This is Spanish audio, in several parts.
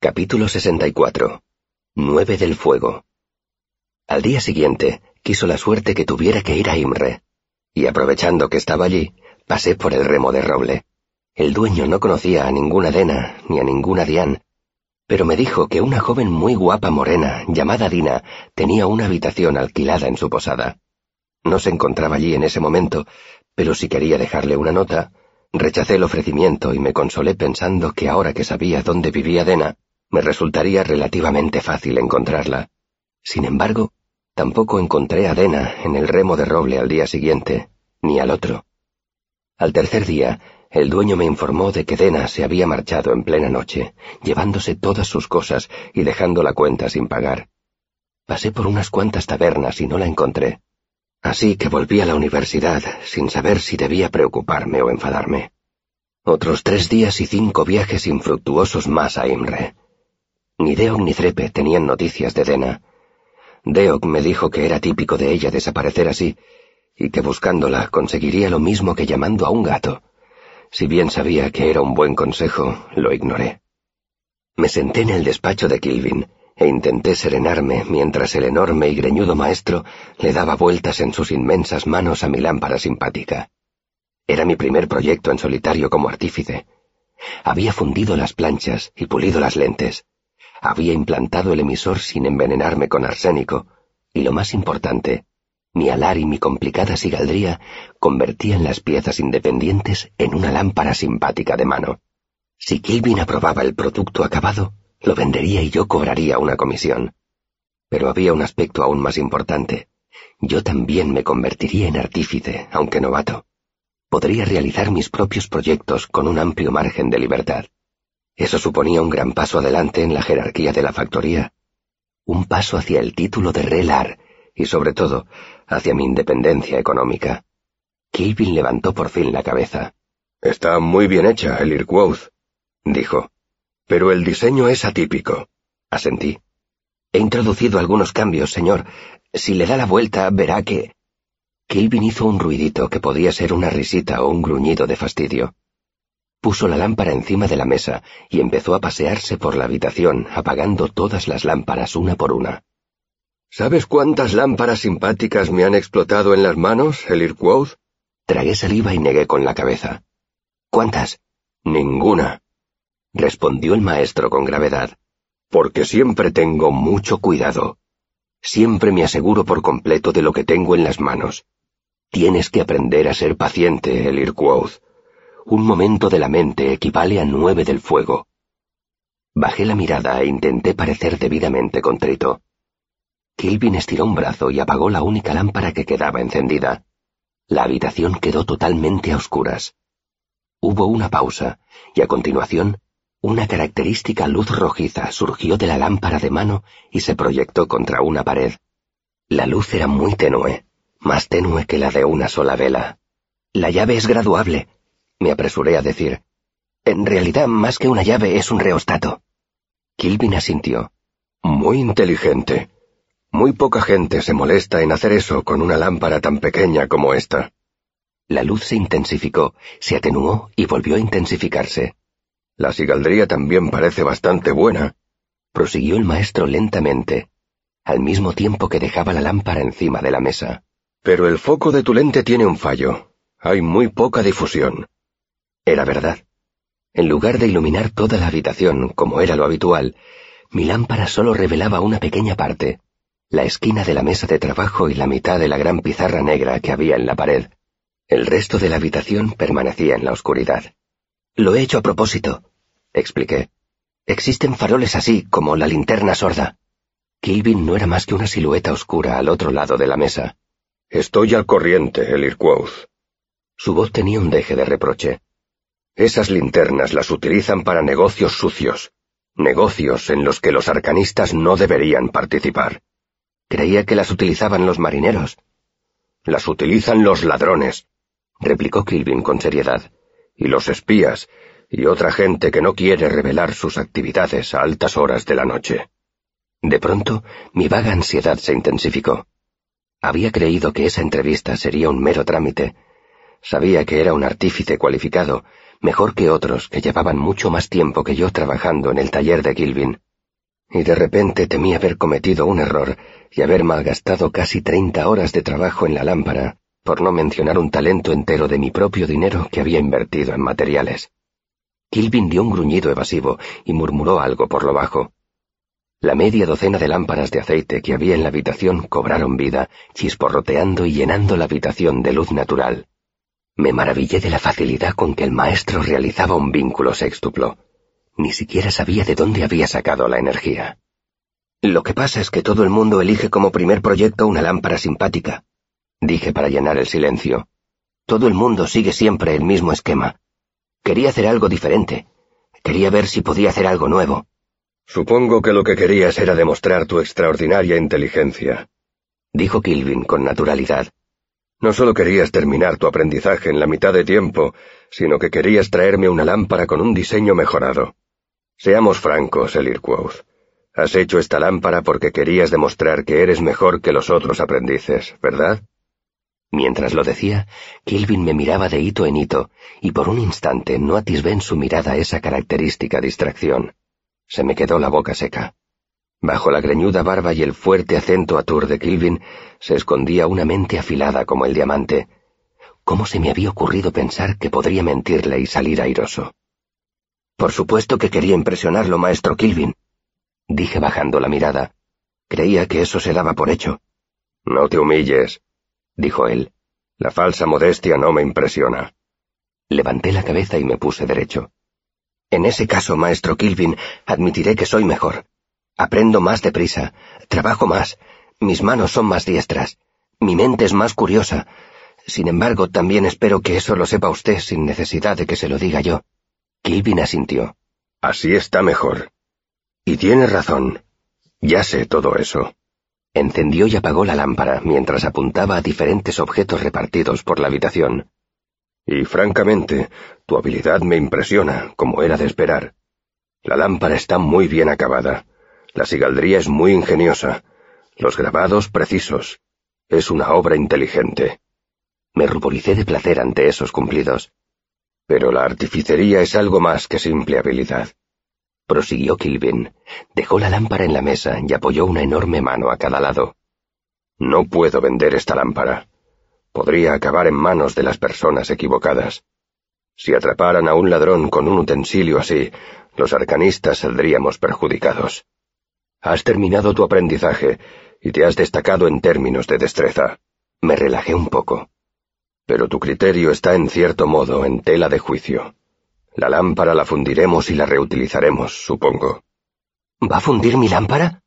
Capítulo 64. Nueve del fuego. Al día siguiente, quiso la suerte que tuviera que ir a Imre, y aprovechando que estaba allí, pasé por el remo de roble. El dueño no conocía a ninguna Dena ni a ninguna Diane, pero me dijo que una joven muy guapa morena, llamada Dina, tenía una habitación alquilada en su posada. No se encontraba allí en ese momento, pero si quería dejarle una nota, rechacé el ofrecimiento y me consolé pensando que ahora que sabía dónde vivía Dena, me resultaría relativamente fácil encontrarla. Sin embargo, tampoco encontré a Dena en el remo de roble al día siguiente, ni al otro. Al tercer día, el dueño me informó de que Dena se había marchado en plena noche, llevándose todas sus cosas y dejando la cuenta sin pagar. Pasé por unas cuantas tabernas y no la encontré. Así que volví a la universidad sin saber si debía preocuparme o enfadarme. Otros tres días y cinco viajes infructuosos más a Imre. Ni Deok ni Trepe tenían noticias de Dena. Deok me dijo que era típico de ella desaparecer así, y que buscándola conseguiría lo mismo que llamando a un gato. Si bien sabía que era un buen consejo, lo ignoré. Me senté en el despacho de Kilvin e intenté serenarme mientras el enorme y greñudo maestro le daba vueltas en sus inmensas manos a mi lámpara simpática. Era mi primer proyecto en solitario como artífice. Había fundido las planchas y pulido las lentes. Había implantado el emisor sin envenenarme con arsénico, y lo más importante, mi alar y mi complicada sigaldría convertían las piezas independientes en una lámpara simpática de mano. Si Kilvin aprobaba el producto acabado, lo vendería y yo cobraría una comisión. Pero había un aspecto aún más importante. Yo también me convertiría en artífice, aunque novato. Podría realizar mis propios proyectos con un amplio margen de libertad. Eso suponía un gran paso adelante en la jerarquía de la factoría. Un paso hacia el título de Relar y, sobre todo, hacia mi independencia económica. Kilvin levantó por fin la cabeza. Está muy bien hecha, el Irquoth, dijo. Pero el diseño es atípico. Asentí. He introducido algunos cambios, señor. Si le da la vuelta, verá que... Kilvin hizo un ruidito que podía ser una risita o un gruñido de fastidio. Puso la lámpara encima de la mesa y empezó a pasearse por la habitación, apagando todas las lámparas una por una. ¿Sabes cuántas lámparas simpáticas me han explotado en las manos, el Irquoth? Tragué saliva y negué con la cabeza. ¿Cuántas? Ninguna respondió el maestro con gravedad, porque siempre tengo mucho cuidado. Siempre me aseguro por completo de lo que tengo en las manos. Tienes que aprender a ser paciente, el Irquoth. Un momento de la mente equivale a nueve del fuego. Bajé la mirada e intenté parecer debidamente contrito. Kilvin estiró un brazo y apagó la única lámpara que quedaba encendida. La habitación quedó totalmente a oscuras. Hubo una pausa, y a continuación una característica luz rojiza surgió de la lámpara de mano y se proyectó contra una pared. La luz era muy tenue, más tenue que la de una sola vela. La llave es graduable, me apresuré a decir. En realidad, más que una llave, es un reostato. Kilvin asintió. Muy inteligente. Muy poca gente se molesta en hacer eso con una lámpara tan pequeña como esta. La luz se intensificó, se atenuó y volvió a intensificarse. La sigaldría también parece bastante buena, prosiguió el maestro lentamente, al mismo tiempo que dejaba la lámpara encima de la mesa. Pero el foco de tu lente tiene un fallo. Hay muy poca difusión. Era verdad. En lugar de iluminar toda la habitación, como era lo habitual, mi lámpara solo revelaba una pequeña parte, la esquina de la mesa de trabajo y la mitad de la gran pizarra negra que había en la pared. El resto de la habitación permanecía en la oscuridad. Lo he hecho a propósito, expliqué. Existen faroles así, como la linterna sorda. Kilvin no era más que una silueta oscura al otro lado de la mesa. Estoy al corriente, el. Su voz tenía un deje de reproche. Esas linternas las utilizan para negocios sucios, negocios en los que los arcanistas no deberían participar. Creía que las utilizaban los marineros. Las utilizan los ladrones, replicó Kilvin con seriedad y los espías, y otra gente que no quiere revelar sus actividades a altas horas de la noche. De pronto, mi vaga ansiedad se intensificó. Había creído que esa entrevista sería un mero trámite. Sabía que era un artífice cualificado, mejor que otros que llevaban mucho más tiempo que yo trabajando en el taller de Gilvin. Y de repente temí haber cometido un error y haber malgastado casi treinta horas de trabajo en la lámpara, por no mencionar un talento entero de mi propio dinero que había invertido en materiales. Kilvin dio un gruñido evasivo y murmuró algo por lo bajo. La media docena de lámparas de aceite que había en la habitación cobraron vida, chisporroteando y llenando la habitación de luz natural. Me maravillé de la facilidad con que el maestro realizaba un vínculo sextuplo. Ni siquiera sabía de dónde había sacado la energía. Lo que pasa es que todo el mundo elige como primer proyecto una lámpara simpática, dije para llenar el silencio. Todo el mundo sigue siempre el mismo esquema. Quería hacer algo diferente. Quería ver si podía hacer algo nuevo. Supongo que lo que querías era demostrar tu extraordinaria inteligencia, dijo Kilvin con naturalidad. No solo querías terminar tu aprendizaje en la mitad de tiempo, sino que querías traerme una lámpara con un diseño mejorado. Seamos francos, Elirquoth. Has hecho esta lámpara porque querías demostrar que eres mejor que los otros aprendices, ¿verdad? Mientras lo decía, Kilvin me miraba de hito en hito, y por un instante no atisbé en su mirada esa característica distracción. Se me quedó la boca seca. Bajo la greñuda barba y el fuerte acento atur de Kilvin se escondía una mente afilada como el diamante. ¿Cómo se me había ocurrido pensar que podría mentirle y salir airoso? Por supuesto que quería impresionarlo, maestro Kilvin, dije bajando la mirada. Creía que eso se daba por hecho. No te humilles, dijo él. La falsa modestia no me impresiona. Levanté la cabeza y me puse derecho. En ese caso, maestro Kilvin, admitiré que soy mejor. Aprendo más deprisa, trabajo más, mis manos son más diestras, mi mente es más curiosa. Sin embargo, también espero que eso lo sepa usted sin necesidad de que se lo diga yo. Kilvin asintió. Así está mejor. Y tiene razón. Ya sé todo eso. Encendió y apagó la lámpara mientras apuntaba a diferentes objetos repartidos por la habitación. Y francamente, tu habilidad me impresiona, como era de esperar. La lámpara está muy bien acabada. La sigaldría es muy ingeniosa. Los grabados precisos. Es una obra inteligente. Me ruboricé de placer ante esos cumplidos. Pero la artificería es algo más que simple habilidad. Prosiguió Kilvin. Dejó la lámpara en la mesa y apoyó una enorme mano a cada lado. No puedo vender esta lámpara podría acabar en manos de las personas equivocadas. Si atraparan a un ladrón con un utensilio así, los arcanistas saldríamos perjudicados. Has terminado tu aprendizaje y te has destacado en términos de destreza. Me relajé un poco. Pero tu criterio está en cierto modo en tela de juicio. La lámpara la fundiremos y la reutilizaremos, supongo. ¿Va a fundir mi lámpara?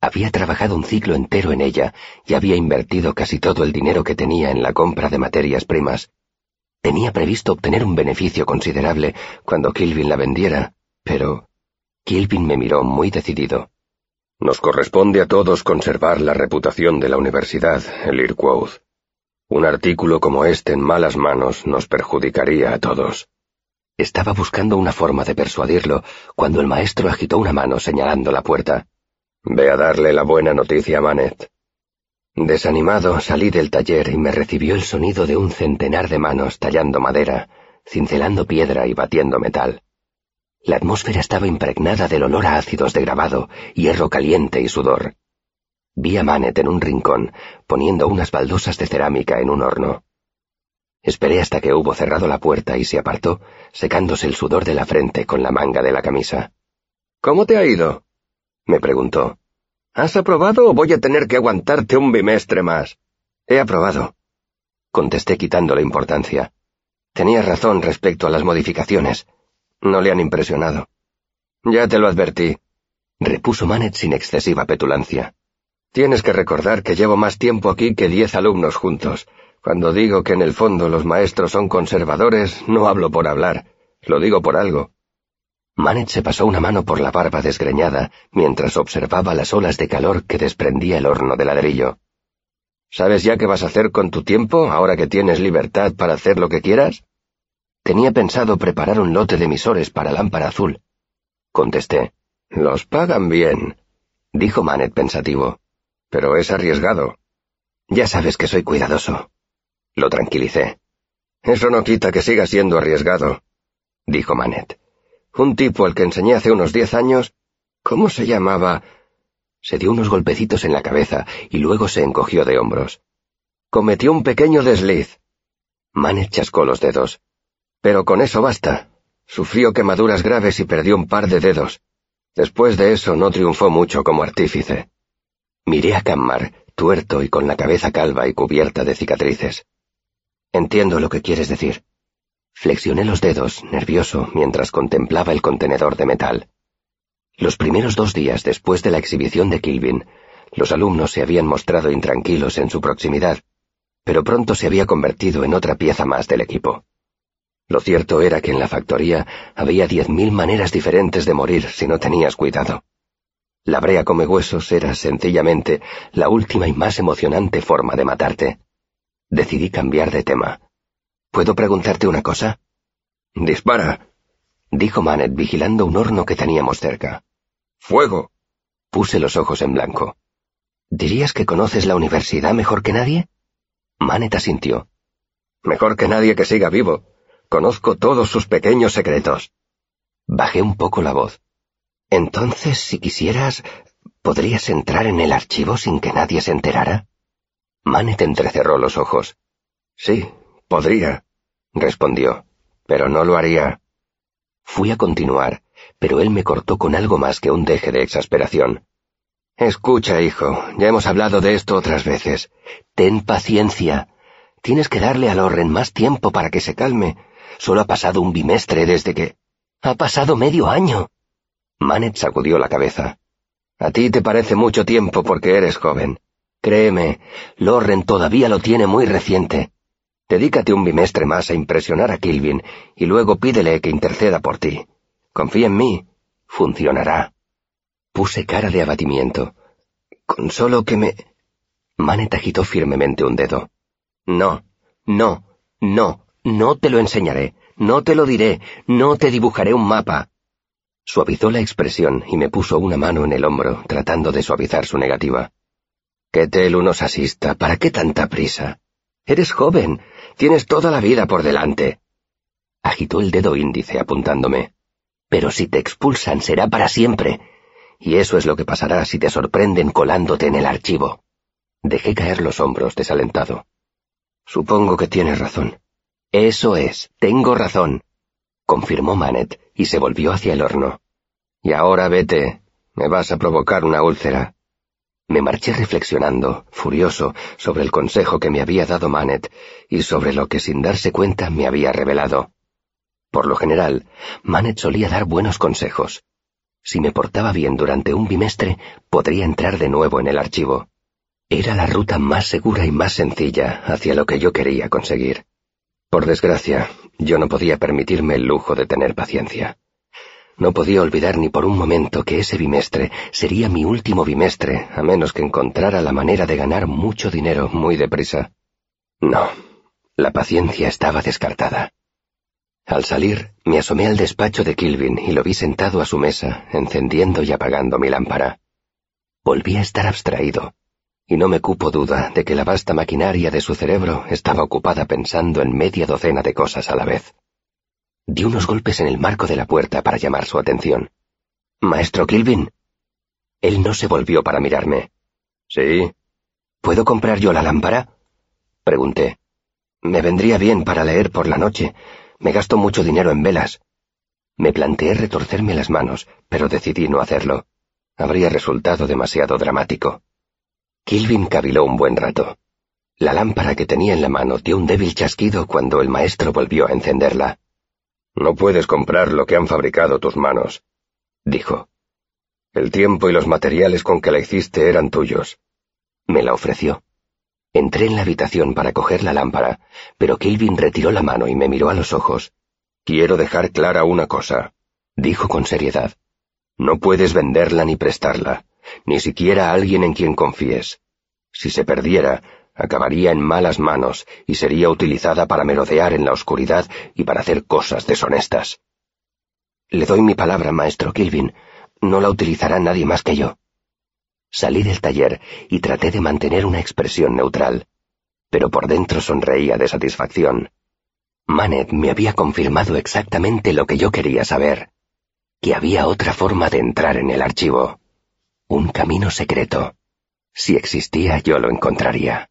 Había trabajado un ciclo entero en ella y había invertido casi todo el dinero que tenía en la compra de materias primas. Tenía previsto obtener un beneficio considerable cuando Kilvin la vendiera, pero Kilvin me miró muy decidido. Nos corresponde a todos conservar la reputación de la universidad, el Irquoth. Un artículo como este en malas manos nos perjudicaría a todos. Estaba buscando una forma de persuadirlo cuando el maestro agitó una mano señalando la puerta. Ve a darle la buena noticia a Manet. Desanimado salí del taller y me recibió el sonido de un centenar de manos tallando madera, cincelando piedra y batiendo metal. La atmósfera estaba impregnada del olor a ácidos de grabado, hierro caliente y sudor. Vi a Manet en un rincón, poniendo unas baldosas de cerámica en un horno. Esperé hasta que hubo cerrado la puerta y se apartó, secándose el sudor de la frente con la manga de la camisa. ¿Cómo te ha ido? me preguntó. ¿Has aprobado o voy a tener que aguantarte un bimestre más? He aprobado, contesté quitando la importancia. Tenía razón respecto a las modificaciones. No le han impresionado. Ya te lo advertí, repuso Manet sin excesiva petulancia. Tienes que recordar que llevo más tiempo aquí que diez alumnos juntos. Cuando digo que en el fondo los maestros son conservadores, no hablo por hablar, lo digo por algo. Manet se pasó una mano por la barba desgreñada mientras observaba las olas de calor que desprendía el horno de ladrillo. ¿Sabes ya qué vas a hacer con tu tiempo ahora que tienes libertad para hacer lo que quieras? Tenía pensado preparar un lote de emisores para lámpara azul. Contesté. Los pagan bien, dijo Manet pensativo. Pero es arriesgado. Ya sabes que soy cuidadoso. Lo tranquilicé. Eso no quita que siga siendo arriesgado. dijo Manet. Un tipo al que enseñé hace unos diez años. ¿Cómo se llamaba? Se dio unos golpecitos en la cabeza y luego se encogió de hombros. Cometió un pequeño desliz. Manet chascó los dedos. Pero con eso basta. Sufrió quemaduras graves y perdió un par de dedos. Después de eso no triunfó mucho como artífice. Miré a Cammar, tuerto y con la cabeza calva y cubierta de cicatrices. Entiendo lo que quieres decir. Flexioné los dedos, nervioso, mientras contemplaba el contenedor de metal. Los primeros dos días después de la exhibición de Kilvin, los alumnos se habían mostrado intranquilos en su proximidad, pero pronto se había convertido en otra pieza más del equipo. Lo cierto era que en la factoría había diez mil maneras diferentes de morir si no tenías cuidado. La brea come huesos era sencillamente la última y más emocionante forma de matarte. Decidí cambiar de tema. ¿Puedo preguntarte una cosa? Dispara, dijo Manet vigilando un horno que teníamos cerca. Fuego. Puse los ojos en blanco. ¿Dirías que conoces la universidad mejor que nadie? Manet asintió. Mejor que nadie que siga vivo. Conozco todos sus pequeños secretos. Bajé un poco la voz. Entonces, si quisieras, ¿podrías entrar en el archivo sin que nadie se enterara? Manet entrecerró los ojos. Sí, podría, respondió, pero no lo haría. Fui a continuar, pero él me cortó con algo más que un deje de exasperación. Escucha, hijo, ya hemos hablado de esto otras veces. Ten paciencia. Tienes que darle a Lorren más tiempo para que se calme. Solo ha pasado un bimestre desde que... Ha pasado medio año. Manet sacudió la cabeza. A ti te parece mucho tiempo porque eres joven. Créeme, Lorren todavía lo tiene muy reciente. Dedícate un bimestre más a impresionar a Kilvin y luego pídele que interceda por ti. Confía en mí. Funcionará. Puse cara de abatimiento. Con solo que me... Manet agitó firmemente un dedo. No, no, no, no te lo enseñaré, no te lo diré, no te dibujaré un mapa. Suavizó la expresión y me puso una mano en el hombro, tratando de suavizar su negativa. Que Telu nos asista, ¿para qué tanta prisa? Eres joven, tienes toda la vida por delante. Agitó el dedo índice apuntándome. Pero si te expulsan será para siempre. Y eso es lo que pasará si te sorprenden colándote en el archivo. Dejé caer los hombros desalentado. Supongo que tienes razón. Eso es, tengo razón, confirmó Manet y se volvió hacia el horno. Y ahora vete, me vas a provocar una úlcera. Me marché reflexionando, furioso, sobre el consejo que me había dado Manet y sobre lo que sin darse cuenta me había revelado. Por lo general, Manet solía dar buenos consejos. Si me portaba bien durante un bimestre, podría entrar de nuevo en el archivo. Era la ruta más segura y más sencilla hacia lo que yo quería conseguir. Por desgracia, yo no podía permitirme el lujo de tener paciencia. No podía olvidar ni por un momento que ese bimestre sería mi último bimestre, a menos que encontrara la manera de ganar mucho dinero muy deprisa. No, la paciencia estaba descartada. Al salir, me asomé al despacho de Kilvin y lo vi sentado a su mesa, encendiendo y apagando mi lámpara. Volví a estar abstraído, y no me cupo duda de que la vasta maquinaria de su cerebro estaba ocupada pensando en media docena de cosas a la vez. Di unos golpes en el marco de la puerta para llamar su atención. Maestro Kilvin. Él no se volvió para mirarme. Sí. ¿Puedo comprar yo la lámpara? Pregunté. Me vendría bien para leer por la noche. Me gasto mucho dinero en velas. Me planteé retorcerme las manos, pero decidí no hacerlo. Habría resultado demasiado dramático. Kilvin caviló un buen rato. La lámpara que tenía en la mano dio un débil chasquido cuando el maestro volvió a encenderla. No puedes comprar lo que han fabricado tus manos, dijo. El tiempo y los materiales con que la hiciste eran tuyos. Me la ofreció. Entré en la habitación para coger la lámpara, pero Kelvin retiró la mano y me miró a los ojos. Quiero dejar clara una cosa, dijo con seriedad. No puedes venderla ni prestarla, ni siquiera alguien en quien confíes. Si se perdiera, acabaría en malas manos y sería utilizada para merodear en la oscuridad y para hacer cosas deshonestas. Le doy mi palabra, maestro Kilvin. No la utilizará nadie más que yo. Salí del taller y traté de mantener una expresión neutral, pero por dentro sonreía de satisfacción. Manet me había confirmado exactamente lo que yo quería saber, que había otra forma de entrar en el archivo. Un camino secreto. Si existía, yo lo encontraría.